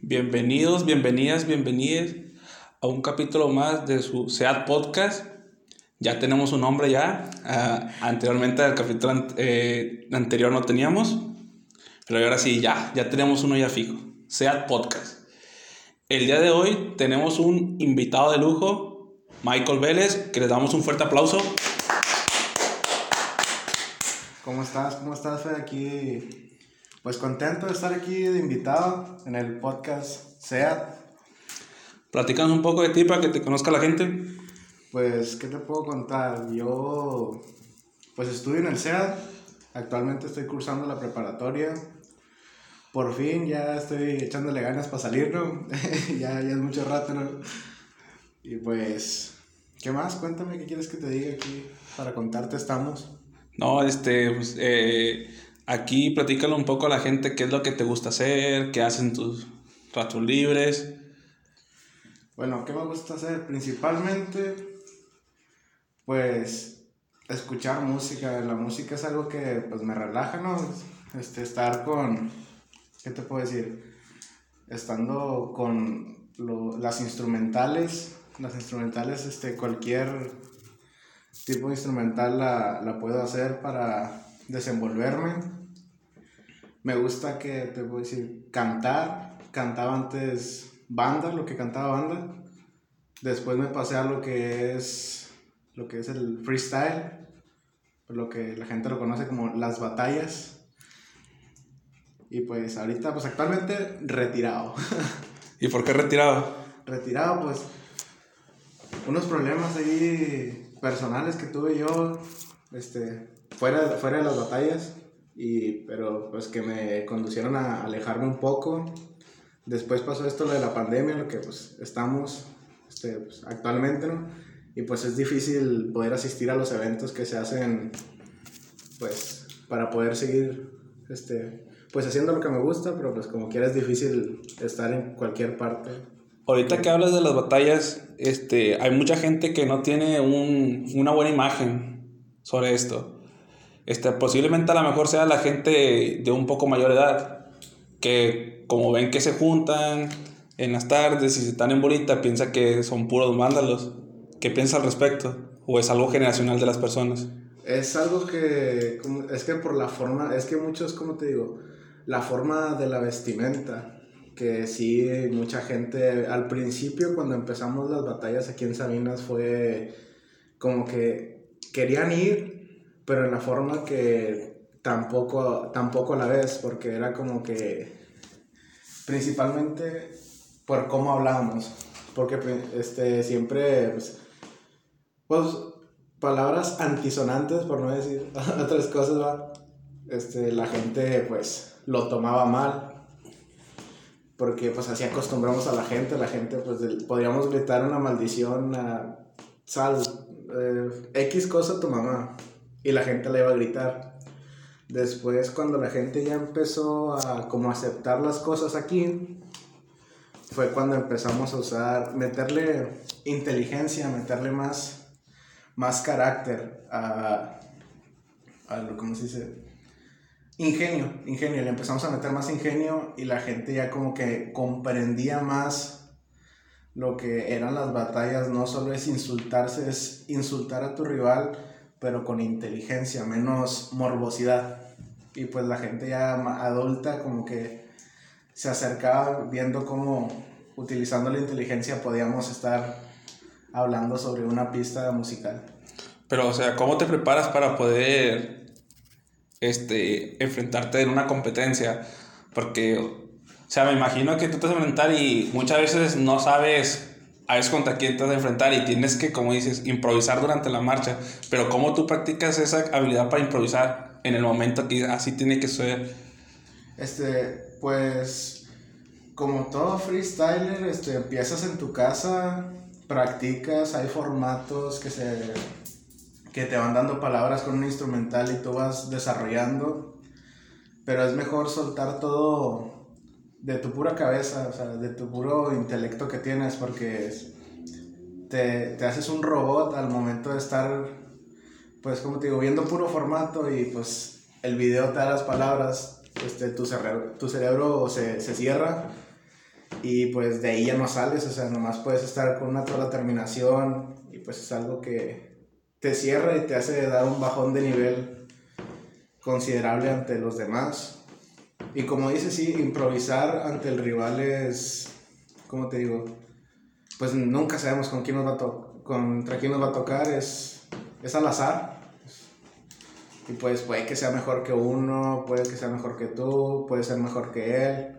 Bienvenidos, bienvenidas, bienvenidas a un capítulo más de su SEAT Podcast. Ya tenemos un nombre ya. Ah, anteriormente, el capítulo eh, anterior no teníamos. Pero ahora sí, ya, ya tenemos uno ya fijo. SEAT Podcast. El día de hoy tenemos un invitado de lujo, Michael Vélez, que le damos un fuerte aplauso. ¿Cómo estás? ¿Cómo estás, Fede? Aquí pues contento de estar aquí de invitado en el podcast SEAT. Platícanos un poco de ti para que te conozca la gente. Pues, ¿qué te puedo contar? Yo, pues estudio en el SEAT. Actualmente estoy cursando la preparatoria. Por fin ya estoy echándole ganas para salir, ¿no? ya, ya es mucho rato, ¿no? Y pues, ¿qué más? Cuéntame qué quieres que te diga aquí. Para contarte estamos. No, este, pues, eh, Aquí platícalo un poco a la gente qué es lo que te gusta hacer, qué hacen tus ratos libres. Bueno, ¿qué me gusta hacer? Principalmente, pues, escuchar música. La música es algo que, pues, me relaja, ¿no? Este, estar con, ¿qué te puedo decir? Estando con las instrumentales, las instrumentales, este, cualquier tipo de instrumental la, la puedo hacer para desenvolverme me gusta que, te voy a decir, cantar. Cantaba antes banda, lo que cantaba banda. Después me pasé a lo que es, lo que es el freestyle, lo que la gente lo conoce como las batallas. Y pues ahorita, pues actualmente retirado. ¿Y por qué retirado? Retirado, pues unos problemas ahí personales que tuve yo, este, fuera, fuera de las batallas y, pero pues que me conducieron a alejarme un poco. Después pasó esto lo de la pandemia, lo que pues estamos este, pues, actualmente, ¿no? Y pues es difícil poder asistir a los eventos que se hacen, pues, para poder seguir, este, pues haciendo lo que me gusta, pero pues como quiera es difícil estar en cualquier parte. Ahorita que hablas de las batallas, este, hay mucha gente que no tiene un, una buena imagen sobre esto. Este, posiblemente a lo mejor sea la gente de un poco mayor edad, que como ven que se juntan en las tardes y se están en bolita, piensa que son puros mándalos. ¿Qué piensa al respecto? ¿O es algo generacional de las personas? Es algo que, es que por la forma, es que muchos, como te digo, la forma de la vestimenta, que sí, mucha gente, al principio cuando empezamos las batallas aquí en Sabinas fue como que querían ir pero en la forma que tampoco, tampoco la ves, porque era como que principalmente por cómo hablábamos, porque este, siempre, pues, pues, palabras antisonantes, por no decir otras cosas, ¿va? Este, la gente pues lo tomaba mal, porque pues así acostumbramos a la gente, la gente pues podríamos gritar una maldición a sal, eh, X cosa tu mamá, y la gente le iba a gritar. Después, cuando la gente ya empezó a como aceptar las cosas aquí, fue cuando empezamos a usar, meterle inteligencia, meterle más, más carácter a, lo, ¿cómo se dice? Ingenio, ingenio, le empezamos a meter más ingenio y la gente ya como que comprendía más lo que eran las batallas, no solo es insultarse, es insultar a tu rival, pero con inteligencia, menos morbosidad. Y pues la gente ya adulta como que se acercaba viendo cómo utilizando la inteligencia podíamos estar hablando sobre una pista musical. Pero, o sea, ¿cómo te preparas para poder este, enfrentarte en una competencia? Porque, o sea, me imagino que tú te vas a enfrentar y muchas veces no sabes a veces contra quién te vas a enfrentar y tienes que, como dices, improvisar durante la marcha. Pero ¿cómo tú practicas esa habilidad para improvisar en el momento que así tiene que ser? Este, pues, como todo freestyler, este, empiezas en tu casa, practicas, hay formatos que se que te van dando palabras con un instrumental y tú vas desarrollando, pero es mejor soltar todo de tu pura cabeza, o sea, de tu puro intelecto que tienes, porque te, te, haces un robot al momento de estar, pues como te digo, viendo puro formato y pues el video te da las palabras, este, tu, cerebro, tu cerebro se, se cierra y pues de ahí ya no sales, o sea, nomás puedes estar con una sola terminación y pues es algo que te cierra y te hace dar un bajón de nivel considerable ante los demás. Y como dices, sí, improvisar ante el rival es, ¿cómo te digo? Pues nunca sabemos con quién nos va a contra quién nos va a tocar, es, es al azar. Y pues puede que sea mejor que uno, puede que sea mejor que tú, puede ser mejor que él.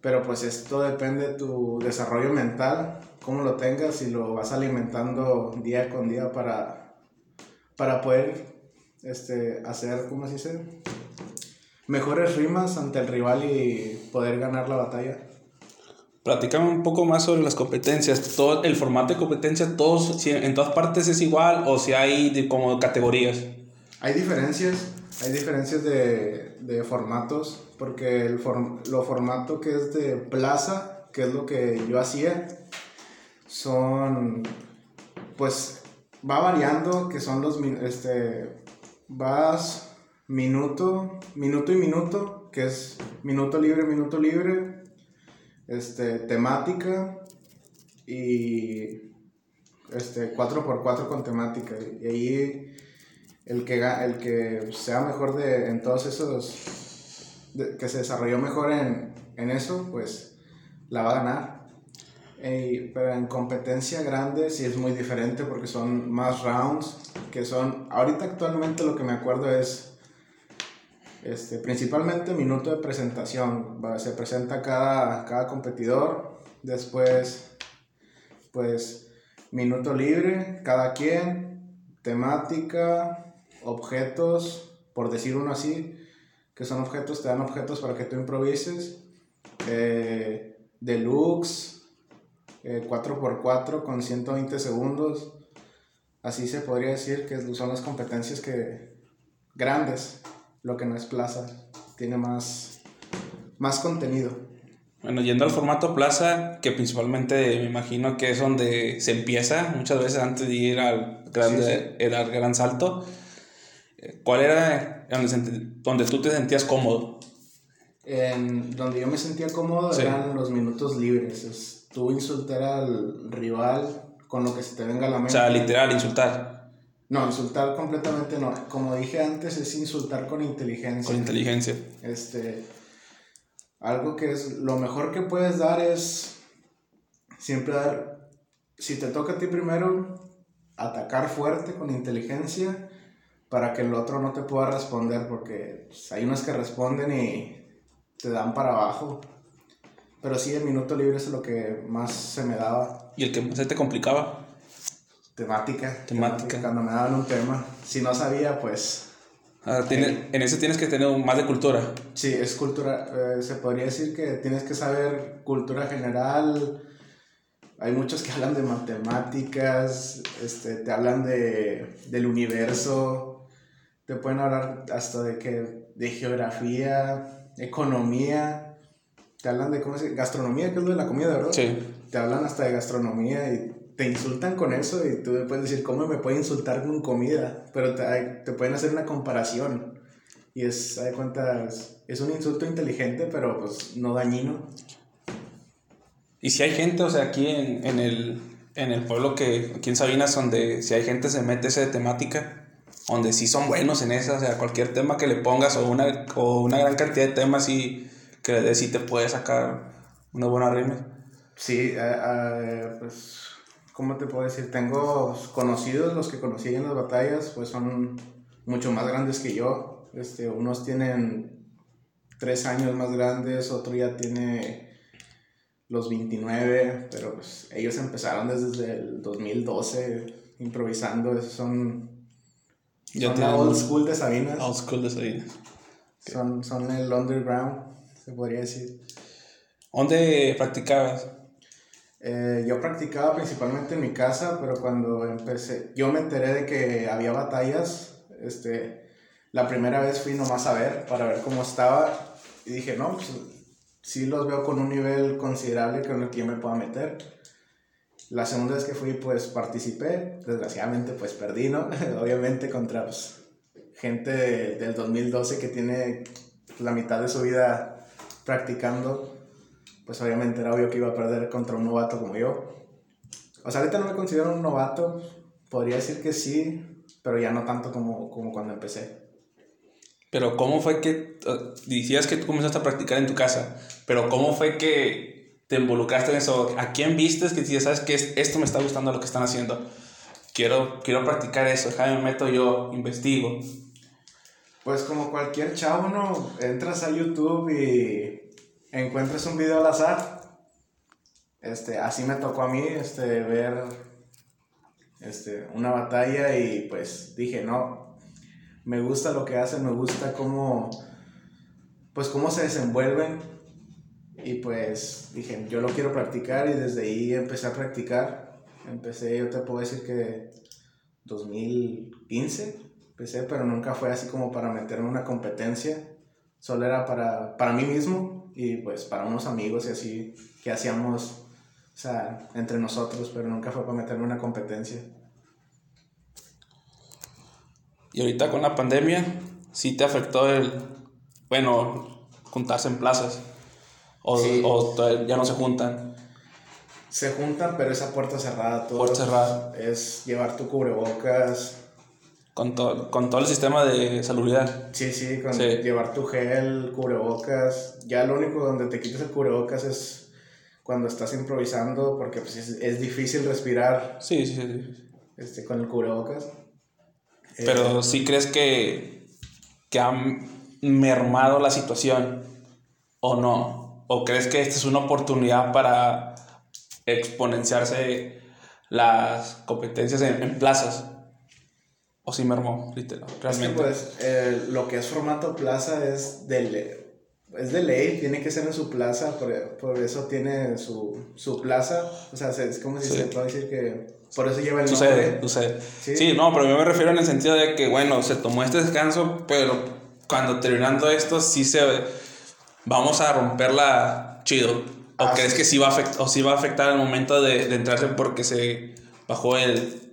Pero pues esto depende de tu desarrollo mental, cómo lo tengas y lo vas alimentando día con día para, para poder este, hacer, ¿cómo se dice? Mejores rimas ante el rival y poder ganar la batalla. Platícame un poco más sobre las competencias. Todo el formato de competencia, todos, si en todas partes es igual o si hay como categorías. Hay diferencias, hay diferencias de, de formatos, porque el lo formato que es de plaza, que es lo que yo hacía, son, pues, va variando, que son los, este, vas minuto, minuto y minuto, que es minuto libre, minuto libre, este, temática y este, 4x4 con temática. Y ahí el que, el que sea mejor de, en todos esos, que se desarrolló mejor en, en, eso, pues la va a ganar. pero en competencia grande sí es muy diferente porque son más rounds, que son, ahorita actualmente lo que me acuerdo es, este, principalmente minuto de presentación, se presenta cada, cada competidor, después, pues, minuto libre, cada quien, temática, objetos, por decir uno así, que son objetos, te dan objetos para que tú improvises. Eh, deluxe, 4x4 eh, con 120 segundos. Así se podría decir que son las competencias que grandes, lo que no es plaza, tiene más, más contenido. Bueno, yendo al formato plaza, que principalmente me imagino que es donde se empieza muchas veces antes de ir al, grande, al gran salto ¿Cuál era donde, tú te sentías cómodo? En donde yo me sentía cómodo eran los minutos libres. Es, tú insultar al rival con lo que se te venga a la mente. O sea, literal, insultar. No, insultar completamente no. Como dije antes, es insultar con inteligencia. Con inteligencia. Este, algo que es lo mejor que puedes dar es siempre dar, si te toca a ti primero, atacar fuerte con inteligencia para que el otro no te pueda responder, porque pues, hay unos que responden y te dan para abajo. Pero sí, el minuto libre es lo que más se me daba. ¿Y el que más se te complicaba? Temática. Temática. Cuando me daban un tema. Si no sabía, pues... Ah, tiene, en ese tienes que tener más de cultura. Sí, es cultura. Eh, se podría decir que tienes que saber cultura general. Hay muchos que hablan de matemáticas, este, te hablan de, del universo, te pueden hablar hasta de que de geografía, economía, te hablan de cómo se gastronomía, que es lo de la comida, ¿verdad? Sí. Te hablan hasta de gastronomía y te insultan con eso y tú puedes decir, ¿cómo me puede insultar con comida? Pero te, te pueden hacer una comparación. Y es, de cuentas, es un insulto inteligente, pero pues no dañino. Y si hay gente, o sea, aquí en, en, el, en el pueblo que, aquí en Sabinas, donde si hay gente se mete esa temática, donde sí son buenos en eso, o sea, cualquier tema que le pongas o una, o una gran cantidad de temas y que le des sí te puede sacar una buena rima. Sí, eh, eh, pues, ¿cómo te puedo decir? Tengo conocidos, los que conocí en las batallas, pues son mucho más grandes que yo. Este, unos tienen tres años más grandes, otro ya tiene los 29, pero pues ellos empezaron desde el 2012 improvisando, esos son son la old school de Sabinas. Old school de Sabinas. Son, son el underground, se podría decir. ¿Dónde practicabas? Eh, yo practicaba principalmente en mi casa, pero cuando empecé, yo me enteré de que había batallas, este, la primera vez fui nomás a ver, para ver cómo estaba, y dije, no, pues sí los veo con un nivel considerable con el que yo me pueda meter. La segunda vez que fui, pues participé. Desgraciadamente, pues perdí, ¿no? Obviamente contra pues, gente del 2012 que tiene la mitad de su vida practicando. Pues obviamente era obvio que iba a perder contra un novato como yo. O sea, ahorita no me considero un novato, podría decir que sí, pero ya no tanto como, como cuando empecé. Pero ¿cómo fue que, decías que tú comenzaste a practicar en tu casa, pero ¿cómo fue que te involucraste en eso? ¿A quién vistes que decías, sabes que esto me está gustando lo que están haciendo? Quiero, quiero practicar eso, déjame me meto yo, investigo. Pues como cualquier chavo, ¿no? Entras a YouTube y encuentras un video al azar. Este, así me tocó a mí, este, ver este, una batalla y pues dije, no, me gusta lo que hacen, me gusta cómo, pues cómo se desenvuelven y pues dije, yo lo quiero practicar y desde ahí empecé a practicar. Empecé, yo te puedo decir que 2015 empecé, pero nunca fue así como para meterme en una competencia. Solo era para, para mí mismo y pues para unos amigos y así que hacíamos, o sea, entre nosotros, pero nunca fue para meterme en una competencia. Y ahorita con la pandemia, sí te afectó el, bueno, juntarse en plazas. O, o ya no se juntan. Se juntan, pero esa puerta cerrada. Todo puerta cerrada. Es llevar tu cubrebocas, con, con todo el sistema de salubridad. Sí, sí, con llevar tu gel, cubrebocas. Ya lo único donde te quitas el cubrebocas es cuando estás improvisando, porque pues, es, es, difícil respirar. Sí, sí, sí. Este, con el cubrebocas. Pero eh, sí crees que, que ha mermado la situación o no. ¿O crees que esta es una oportunidad para exponenciarse las competencias en, en plazas? O si mermó, literal, realmente. pues eh, lo que es formato plaza es de, es de ley, tiene que ser en su plaza, por, por eso tiene su, su, plaza, o sea, es como si se puede decir que por eso lleva el sucede, Sucede, ¿Sí? no, pero yo me refiero en el sentido de que, bueno, se tomó este descanso, pero cuando terminando esto, sí se... Vamos a romperla chido. ¿O ah, crees que sí va a afectar, o sí va a afectar el momento de, de entrarse porque se bajó el,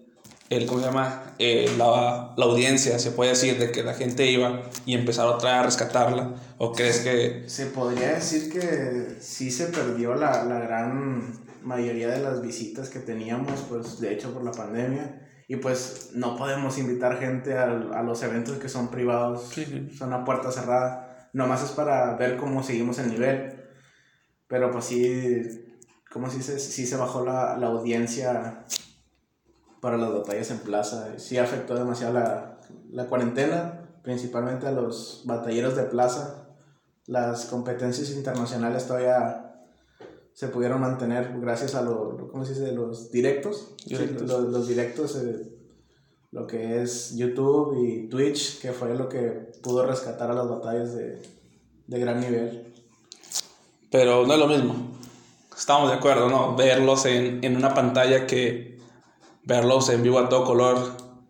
el, ¿cómo se llama? Eh, la, la, audiencia, se puede decir, de que la gente iba y empezar otra a rescatarla? ¿O crees que...? Se podría decir que sí se perdió la, la gran mayoría de las visitas que teníamos, pues de hecho por la pandemia. Y pues no podemos invitar gente a, a los eventos que son privados, son a puerta cerrada. Nomás es para ver cómo seguimos el nivel. Pero pues sí, como si se, sí se bajó la, la audiencia para las batallas en plaza. Sí afectó demasiado la, la cuarentena, principalmente a los batalleros de plaza. Las competencias internacionales todavía se pudieron mantener gracias a lo, ¿cómo se dice? los directos. los, los, directos, eh, lo que es YouTube y Twitch, que fue lo que pudo rescatar a las batallas de, de gran nivel. Pero no es lo mismo. Estamos de acuerdo, ¿no? Verlos en, en una pantalla que verlos en vivo a todo color,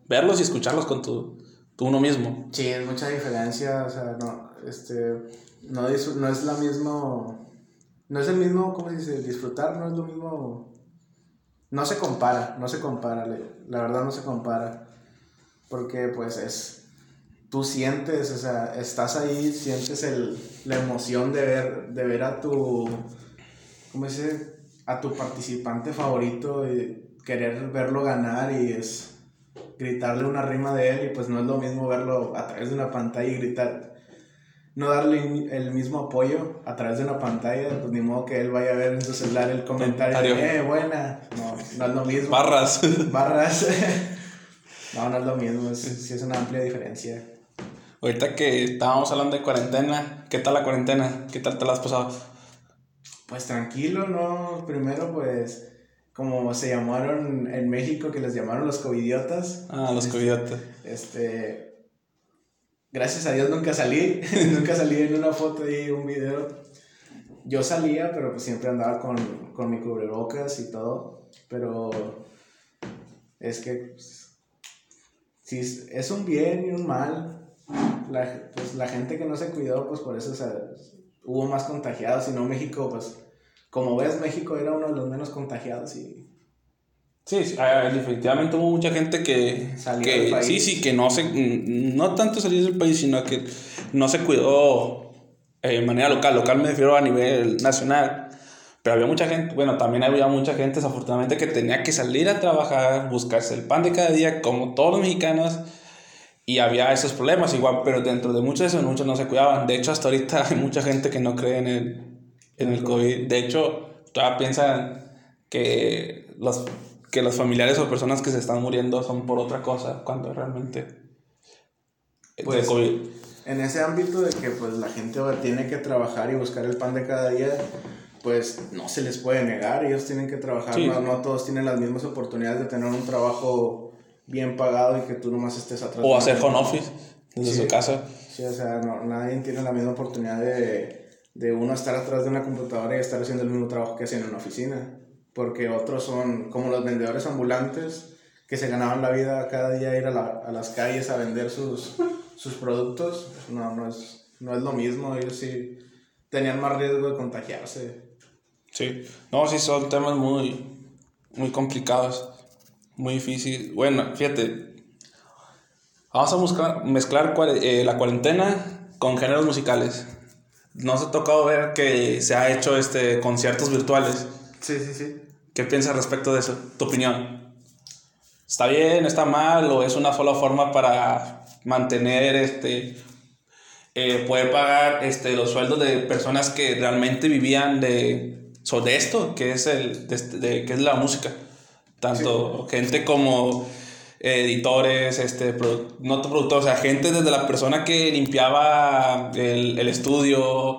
verlos y escucharlos con tu, uno mismo. Sí, es mucha diferencia, o sea, no, este, no, es, no es la mismo, no es el mismo, ¿cómo se dice? Disfrutar no es lo mismo, no se compara, no se compara, la verdad no se compara, porque pues es, tú sientes, o sea, estás ahí, sientes el, la emoción de ver, de ver a tu, ¿cómo se dice? A tu participante favorito. Y, querer verlo ganar y es gritarle una rima de él y pues no es lo mismo verlo a través de una pantalla y gritar, no darle el mismo apoyo a través de una pantalla, pues ni modo que él vaya a ver en su celular el comentario, eh, buena, no, no es lo mismo. Barras. Barras. no, no es lo mismo, es, sí es una amplia diferencia. Ahorita que estábamos hablando de cuarentena, ¿qué tal la cuarentena? ¿Qué tal te la has pasado? Pues tranquilo, ¿no? Primero pues como se llamaron en México, que les llamaron los covidiotas. Ah, los covidiotas. Este, gracias a Dios nunca salí, nunca salí en una foto y un video. Yo salía, pero pues siempre andaba con, con mi cubrebocas y todo, pero es que pues, sí, es un bien y un mal. La, pues, la gente que no se cuidó, pues por eso hubo más contagiados, si no México, pues como ves, México era uno de los menos contagiados y... Sí, ah, definitivamente hubo mucha gente que, que sí, sí, que no se, no tanto salir del país, sino que no se cuidó eh, de manera local. Local me refiero a nivel nacional. Pero había mucha gente, bueno, también había mucha gente desafortunadamente que tenía que salir a trabajar, buscarse el pan de cada día, como todos los mexicanos, y había esos problemas igual, pero dentro de muchos de esos, muchos no se cuidaban. De hecho, hasta ahorita hay mucha gente que no cree en el, en el COVID. De hecho, todavía piensan que los, que los familiares o personas que se están muriendo son por otra cosa, cuando realmente... Pues, COVID. En ese ámbito de que pues la gente tiene que trabajar y buscar el pan de cada día, pues no se les puede negar, ellos tienen que trabajar, Sí. no, no todos tienen las mismas oportunidades de tener un trabajo bien pagado y que tú nomás estés atrás. O hacer home office desde Sí. su casa. Sí, o sea, no, nadie tiene la misma oportunidad de, de uno estar atrás de una computadora y estar haciendo el mismo trabajo que hacen en una oficina. Porque otros son como los vendedores ambulantes que se ganaban la vida cada día ir a, la- a las calles a vender sus, sus productos. No, no es, no es lo mismo. Ellos sí tenían más riesgo de contagiarse. Sí, no, sí son temas muy, muy complicados, muy difíciles. Bueno, fíjate, vamos a buscar, mezclar eh, la cuarentena con géneros musicales. Nos ha tocado ver que se ha hecho este, conciertos virtuales. Sí, sí, sí. ¿Qué piensas respecto de eso? ¿Tu opinión? ¿Está bien, está mal o es una sola forma para mantener este eh, poder pagar este, los sueldos de personas que realmente vivían de, so- de esto, que es, el, de, este- de- que es la música? Tanto gente como editores, este, no productores, o sea, gente desde la persona que limpiaba el, el estudio,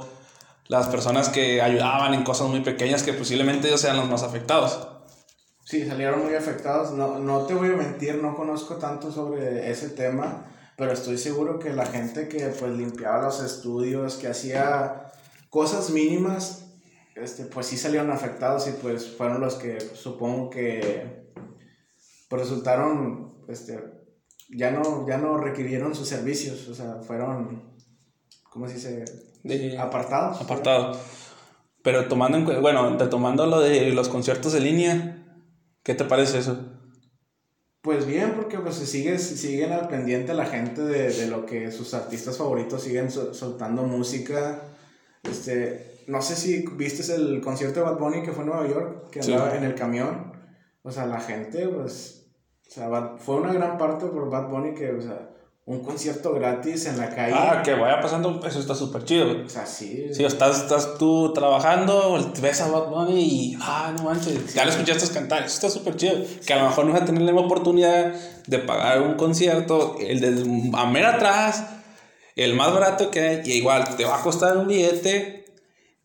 las personas que ayudaban en cosas muy pequeñas que posiblemente ellos sean los más afectados. Sí, salieron muy afectados. No, no te voy a mentir, no conozco tanto sobre ese tema, pero estoy seguro que la gente que pues limpiaba los estudios, que hacía cosas mínimas, este, pues sí salieron afectados y pues fueron los que supongo que pues resultaron, este, ya no, ya no requirieron sus servicios, o sea, fueron, ¿cómo se dice? De- Apartados. apartado. Pero tomando en bueno, retomando lo de los conciertos de línea, ¿qué te parece eso? Pues bien, porque pues sigue, siguen al pendiente la gente de, de lo que sus artistas favoritos siguen sol- soltando música. Este, no sé si viste el concierto de Bad Bunny que fue en Nueva York, que Sí. andaba en el camión. O sea, la gente, pues, o sea, Bad- fue una gran parte por Bad Bunny que, o sea, un concierto gratis en la calle. Ah, que vaya pasando, eso está súper chido. O sea, sí. Sí, estás, estás tú trabajando, ves a Bad Bunny y, ah, no manches, ya lo escuchaste cantar, eso está súper chido. Que a lo mejor no vas a tener la misma oportunidad de pagar un concierto, el de a mera atrás, el más barato que hay, y igual te va a costar un billete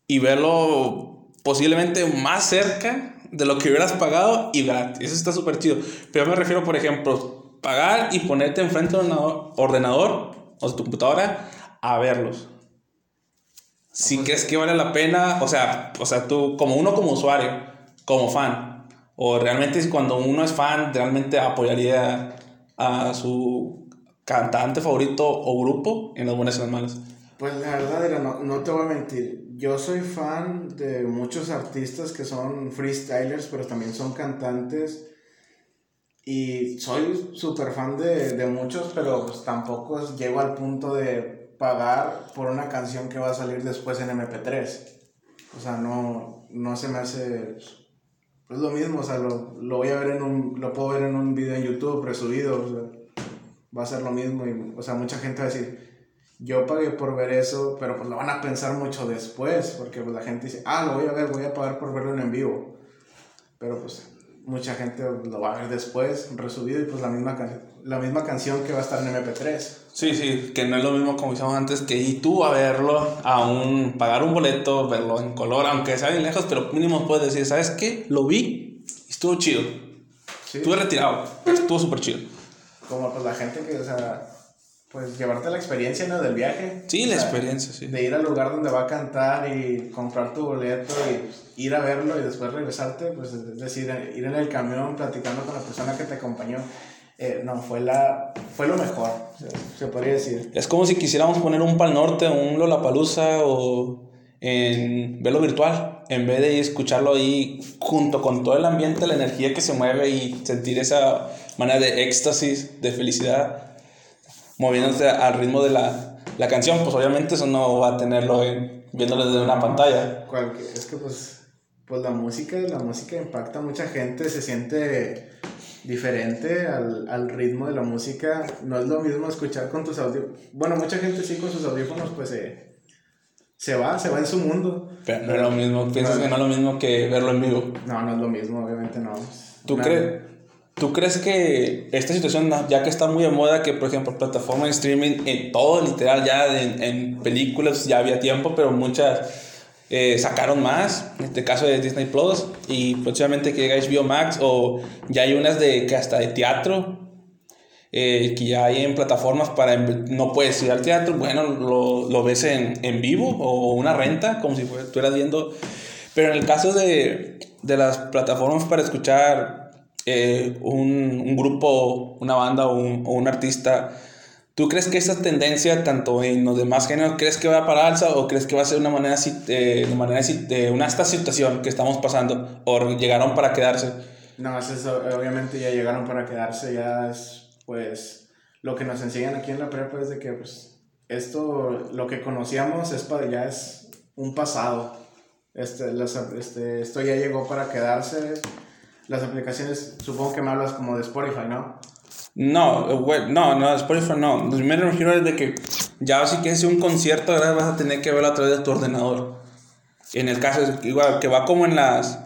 y verlo posiblemente más cerca de lo que hubieras pagado y gratis. Eso está súper chido. Pero me refiero, por ejemplo, pagar y ponerte enfrente de un ordenador- o de tu computadora a verlos. Si crees que vale la pena, o sea, o sea, tú como uno como usuario, como fan, o realmente cuando uno es fan, realmente apoyaría a su cantante favorito o grupo en las buenas y las malas. Pues la verdad, mira, no, no te voy a mentir. Yo soy fan de muchos artistas que son freestylers, pero también son cantantes. Y soy súper fan de, de muchos, pero pues tampoco llego al punto de pagar por una canción que va a salir después en MP3. O sea, no, no se me hace... Es lo mismo, o sea, lo, lo voy a ver en un... Lo puedo ver en un video en YouTube resubido, o sea, va a ser lo mismo. Y, o sea, mucha gente va a decir, yo pagué por ver eso, pero pues lo van a pensar mucho después, porque pues la gente dice, ah, lo voy a ver, voy a pagar por verlo en vivo. Pero pues mucha gente lo va a ver después, resubido, y pues la misma, la misma canción que va a estar en MP3. Sí, sí, que no es lo mismo como decíamos antes que ir tú a verlo, a un, pagar un boleto, verlo en color, aunque sea bien lejos, pero mínimo puedes decir, ¿sabes qué? Lo vi y estuvo chido. ¿sí? Estuve retirado, estuvo súper chido. Como pues la gente que, o sea, pues llevarte la experiencia, ¿no? Del viaje. Sí, la sea, experiencia, sí. De ir al lugar donde va a cantar y comprar tu boleto y ir a verlo y después regresarte, pues es decir, ir en el camión platicando con la persona que te acompañó. Eh, no, fue, la, fue lo mejor, se, se podría decir. Es como si quisiéramos poner un Pal Norte, un Lollapalooza o en verlo virtual, en vez de escucharlo ahí junto con todo el ambiente, la energía que se mueve y sentir esa manera de éxtasis, de felicidad, moviéndose al ritmo de la, la canción, pues obviamente eso no va a tenerlo en- viéndolo desde una pantalla. Cualque- es que pues, pues la música, la música impacta a mucha gente, se siente diferente al, al, ritmo de la música. No es lo mismo escuchar con tus audífonos. Bueno, mucha gente sí con sus audífonos pues se, se va, se va en su mundo. Pero no es lo mismo, piensas que no es lo mismo que verlo en vivo. No, no es lo mismo, obviamente no. ¿Tú, crees, ¿Tú crees que esta situación, ya que está muy de moda, que por ejemplo plataforma de streaming, en todo literal, ya en, en películas ya había tiempo, pero muchas eh, sacaron más, en este caso de Disney Plus, y próximamente que llega HBO Max, o ya hay unas de que hasta de teatro, eh, que ya hay en plataformas para, no puedes ir al teatro, bueno, lo, lo ves en, en, vivo, o una renta, como si estuvieras viendo, pero en el caso de, de las plataformas para escuchar eh, un, un, grupo, una banda o un, o un artista, ¿Tú crees que esa tendencia, tanto en los demás géneros, crees que va para alza o crees que va a ser una manera así, de manera de una esta situación que estamos pasando o llegaron para quedarse? No, es eso, obviamente ya llegaron para quedarse, ya es pues lo que nos enseñan aquí en la prepa es de que pues esto, lo que conocíamos es para, ya es un pasado. Este, este, esto ya llegó para quedarse. Las aplicaciones, supongo que me hablas como de Spotify, ¿no? No, no, no, Spotify no. Lo primero me refiero es de que ya si quieres un concierto, ahora vas a tener que verlo a través de tu ordenador. En el caso igual, que va como en las,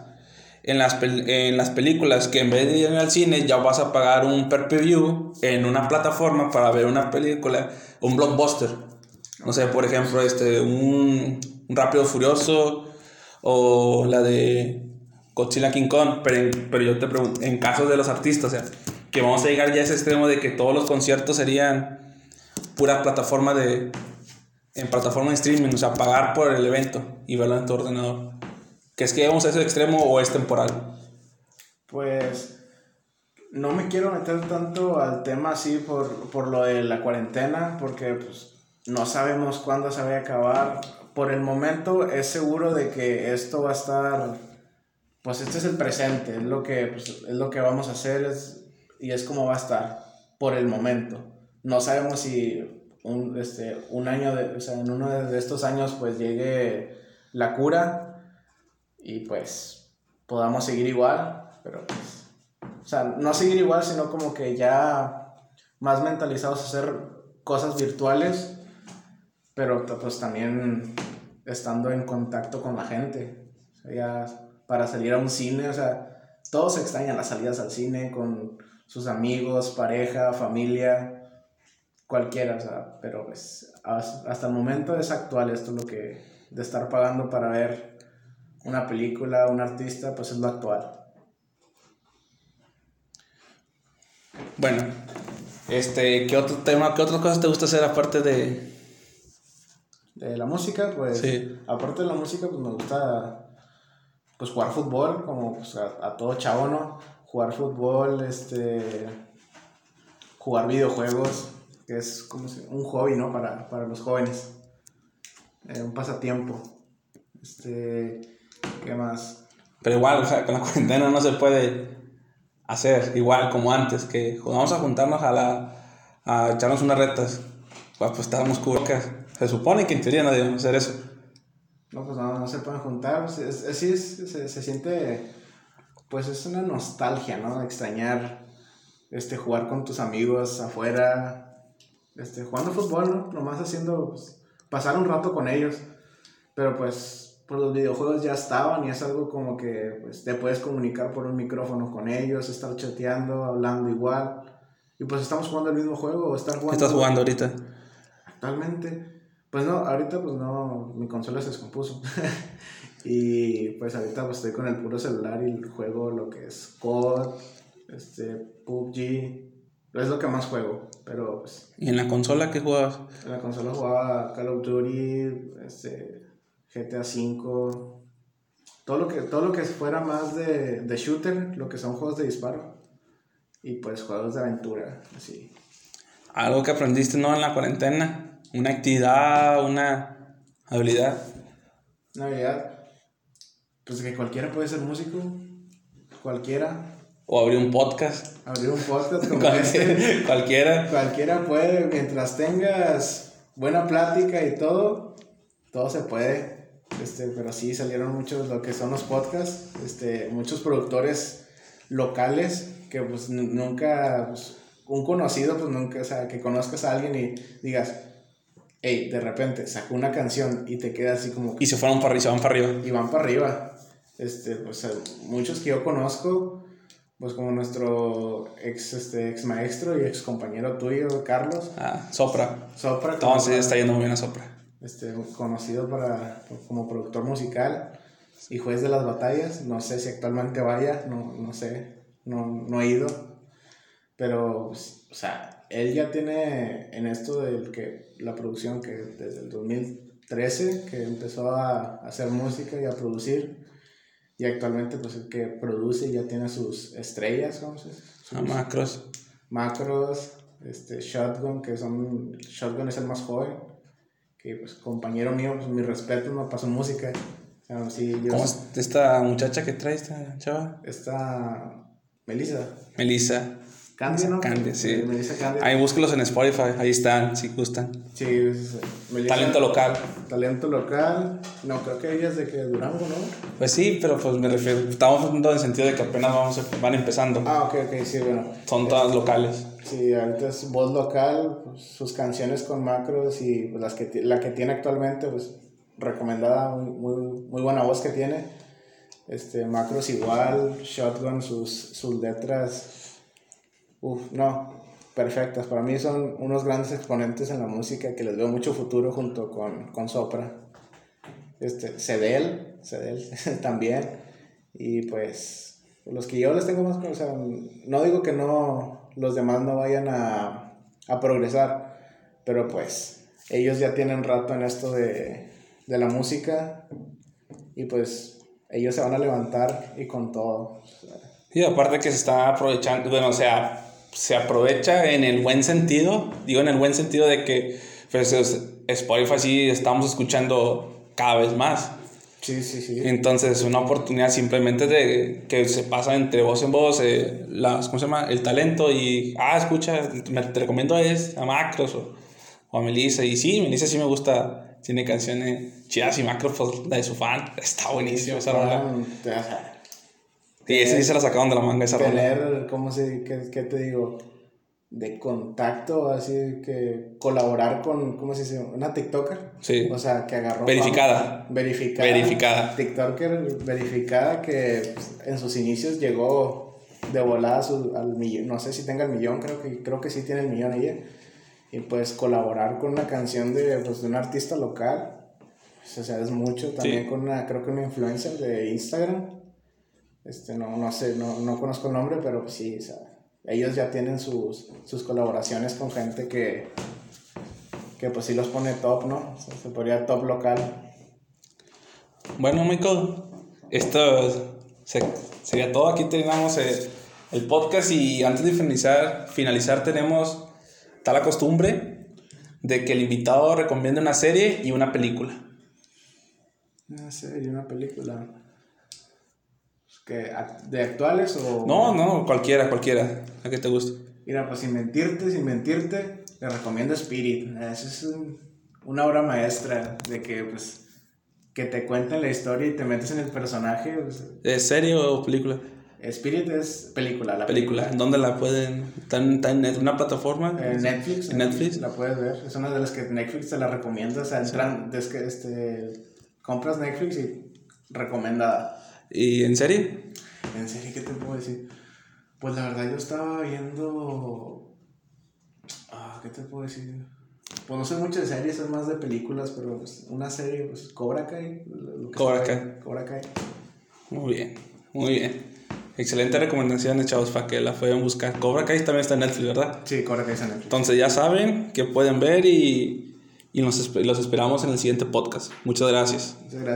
en las, en las películas, que en vez de ir al cine ya vas a pagar un per view en una plataforma para ver una película, un blockbuster. No sé, por ejemplo, este, un Rápido Furioso o la de Godzilla King Kong, pero, pero yo te pregunto, en caso de los artistas, o sea, que vamos a llegar ya a ese extremo de que todos los conciertos serían pura plataforma de en plataforma de streaming, o sea, pagar por el evento y verlo en tu ordenador. ¿Que es que llegamos a ese extremo o es temporal? Pues no me quiero meter tanto al tema así por, por lo de la cuarentena, porque pues, no sabemos cuándo se va a acabar. Por el momento es seguro de que esto va a estar, pues este es el presente, es lo que, pues, es lo que vamos a hacer, es y es como va a estar por el momento. No sabemos si un, este, un año, de, o sea, en uno de estos años pues llegue la cura y pues podamos seguir igual, pero pues, o sea, no seguir igual, sino como que ya más mentalizados a hacer cosas virtuales, pero pues también estando en contacto con la gente, ya para salir a un cine, o sea, todos extrañan las salidas al cine con sus amigos, pareja, familia, cualquiera, o sea, pero pues hasta el momento es actual esto lo que de estar pagando para ver una película, un artista, pues es lo actual. Bueno, este, ¿qué otro tema, qué otras cosas te gusta hacer aparte de de la música? Pues sí. aparte de la música, pues me gusta pues jugar fútbol como pues, a, todo chavo, ¿no? jugar fútbol, este, jugar videojuegos, que es como un hobby, ¿no? Para, para los jóvenes. Eh, un pasatiempo. Este, ¿qué más? Pero igual, o sea, con la cuarentena no se puede hacer igual como antes, que vamos a juntarnos a la a echarnos unas retas, pues, pues estábamos cubrecas. Se supone que en teoría no debemos hacer eso. No, pues no, no se pueden juntar. Así es, es, se, se siente pues es una nostalgia, ¿no? Extrañar este, jugar con tus amigos afuera, este, jugando fútbol, ¿no? Nomás haciendo, pues, pasar un rato con ellos. Pero pues, por los videojuegos ya estaban y es algo como que pues, te puedes comunicar por un micrófono con ellos, estar chateando, hablando igual. Y pues estamos jugando el mismo juego o estar jugando... ¿Qué estás jugando ahorita? Actualmente. Pues no, ahorita pues no, mi consola se descompuso. Y pues ahorita pues, estoy con el puro celular y juego lo que es COD, este, PUBG. Es lo que más juego, pero pues... ¿Y en la consola qué jugabas? En la consola jugaba Call of Duty, este, GTA V, todo lo que, todo lo que fuera más de, de shooter, lo que son juegos de disparo. Y pues juegos de aventura, así. Algo que aprendiste, ¿no? En la cuarentena. Una actividad, una habilidad. Una habilidad pues que cualquiera puede ser músico, cualquiera. O abrir un podcast. Abrir un podcast como este. cualquiera. Cualquiera puede, mientras tengas buena plática y todo, todo se puede. Este, pero sí salieron muchos lo que son los podcasts, este, muchos productores locales que pues nu- nunca, pues, un conocido, pues nunca, o sea, que conozcas a alguien y digas, hey, de repente sacó una canción y te queda así como, Y se fueron para arriba, se van para arriba. y van para arriba. Este, pues eh, muchos que yo conozco, pues como nuestro ex, este, ex maestro y ex compañero tuyo, Carlos, Ah, Sopra. Sopra, como, Entonces está yendo muy bien a Sopra. este, conocido para, como productor musical y juez de las batallas. No sé si actualmente vaya, no, no sé, no, no he ido. Pero, pues, o sea, él ya tiene en esto del que la producción que desde el 2013 que empezó a hacer música y a producir. Y actualmente, pues el que produce ya tiene sus estrellas, ¿cómo se dice? A Macros. Macros, este, Shotgun, que son, Shotgun es el más joven, que pues compañero mío, pues mi respeto, me pasó música. Sea, sí, yo, ¿Cómo es esta muchacha que trae esta chava? Esta, Melissa, Melissa. Candy, ¿no? Candy, sí. Melissa Candy. Ahí búsquelos en Spotify, ahí están, si gustan. Sí, es, Melissa- Talento local. Talento local, no, creo que ella es de que Durango, ¿no? Pues sí, pero pues me refiero, estamos hablando en el sentido de que apenas vamos, van empezando. Ah, ok, ok, sí, bueno. Son todas locales. Sí, ahorita es voz local, pues, sus canciones con macros y pues, las que, la que tiene actualmente, pues recomendada, muy, muy, muy buena voz que tiene. Este, macros igual, Shotgun, sus, sus letras, uff, no, perfectas. Para mí son unos grandes exponentes en la música que les veo mucho futuro junto con, con Sopra. Este, Cedel, Cedel también. Y pues, los que yo les tengo más, o no digo que no, los demás no vayan a, a progresar, pero pues ellos ya tienen rato en esto de, de la música y pues ellos se van a levantar y con todo. Y aparte que se está aprovechando, bueno, o sea, se aprovecha en el buen sentido, digo en el buen sentido de que pues, es- Spotify sí estamos escuchando cada vez más. sí, sí, sí. Entonces, una oportunidad simplemente de que se pasa entre voz en voz, eh, las, ¿cómo se llama? El talento y, ah, escucha, me, te recomiendo es a Macros o, o a Melissa. Y sí, Melissa sí me gusta, tiene canciones chidas y Macros, pues la de su fan, está buenísimo esa rola. Y ese sí se la sacaron de la manga esa rola. tener, ¿cómo se, qué, qué te digo? De contacto, así que colaborar con, ¿cómo se dice? Una TikToker. Sí, O sea, que agarró. Verificada. fama. Verificada. Verificada. TikToker verificada que pues, en sus inicios llegó de volada su- al millón. No sé si tenga el millón, creo que, creo que sí tiene el millón ella. Y pues colaborar con una canción de, pues, de un artista local. pues, o sea, es mucho. También Sí. con una, creo que una influencer de Instagram. Este, no, no sé, no, no conozco el nombre, pero pues, sí, o sea, ellos ya tienen sus, sus colaboraciones con gente que, que pues sí los pone top, ¿no? O sea, se podría top local. Bueno, Michael, esto se- sería todo. Aquí terminamos el, el podcast y antes de finalizar, finalizar tenemos tal costumbre de que el invitado recomiende una serie y una película. Una serie, una película. ¿De actuales o.? No, no, cualquiera, cualquiera, la que te guste. Mira, pues sin mentirte, sin mentirte, le recomiendo Spirit. Esa es un- una obra maestra de que, pues. Que te cuenten la historia y te metes en el personaje. pues, ¿Es serie o película? Spirit es película, la Película. ¿En dónde la pueden? ¿Está en, una plataforma? En Netflix. ¿En Netflix? La puedes ver. Es una de las que Netflix te la recomienda. O sea, entran, este, compras Netflix y recomendada. ¿Y en serie? En serio, ¿qué te puedo decir? Pues la verdad yo estaba viendo... Ah, ¿qué te puedo decir? Pues no sé mucho de series, soy más de películas, pero pues, una serie, pues Cobra Kai. lo- que Cobra Kai. Cobra Kai. Muy bien, muy bien. Excelente recomendaciones, chavos, para que la puedan buscar. Cobra Kai también está en Netflix, ¿verdad? Sí, Cobra Kai está en Netflix. Entonces ya saben que pueden ver y, y esp- los esperamos en el siguiente podcast. Muchas gracias. Muchas gracias.